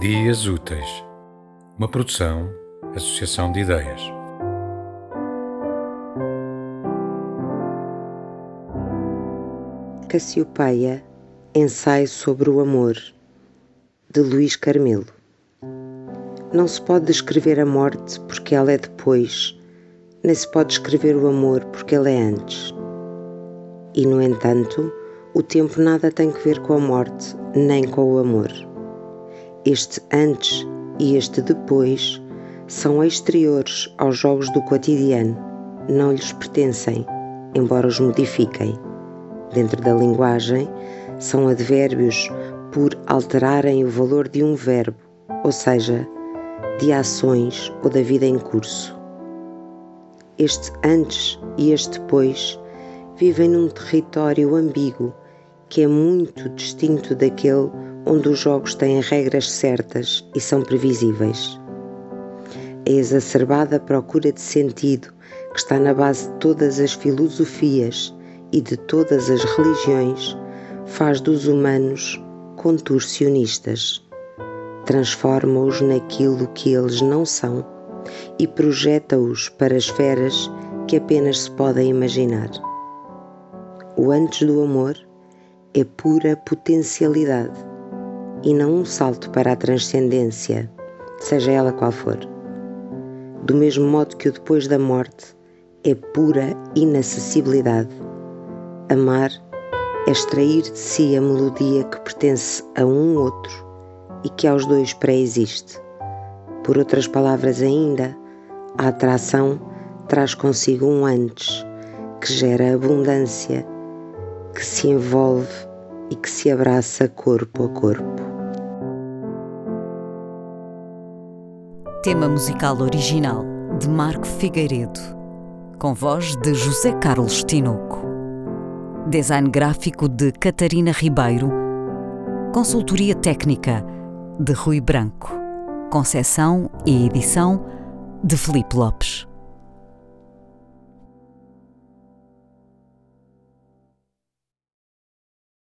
Dias Úteis, uma produção, associação de ideias. Cassiopeia, ensaio sobre o amor, de Luís Carmelo. Não se pode descrever a morte porque ela é depois, nem se pode descrever o amor porque ele é antes. E, no entanto, o tempo nada tem que ver com a morte, nem com o amor. Este antes e este depois são exteriores aos jogos do cotidiano, não lhes pertencem, embora os modifiquem. Dentro da linguagem, são advérbios por alterarem o valor de um verbo, ou seja, de ações ou da vida em curso. Este antes e este depois vivem num território ambíguo que é muito distinto daquele onde os jogos têm regras certas e são previsíveis. A exacerbada procura de sentido que está na base de todas as filosofias e de todas as religiões faz dos humanos contorcionistas, transforma-os naquilo que eles não são e projeta-os para esferas que apenas se podem imaginar. O antes do amor é pura potencialidade e não um salto para a transcendência, seja ela qual for. Do mesmo modo que o depois da morte é pura inacessibilidade. Amar é extrair de si a melodia que pertence a um outro e que aos dois pré-existe. Por outras palavras ainda, a atração traz consigo um antes, que gera abundância, que se envolve e que se abraça corpo a corpo. Tema musical original de Marco Figueiredo, com voz de José Carlos Tinoco. Design gráfico de Catarina Ribeiro. Consultoria técnica de Rui Branco. Concessão e edição de Felipe Lopes.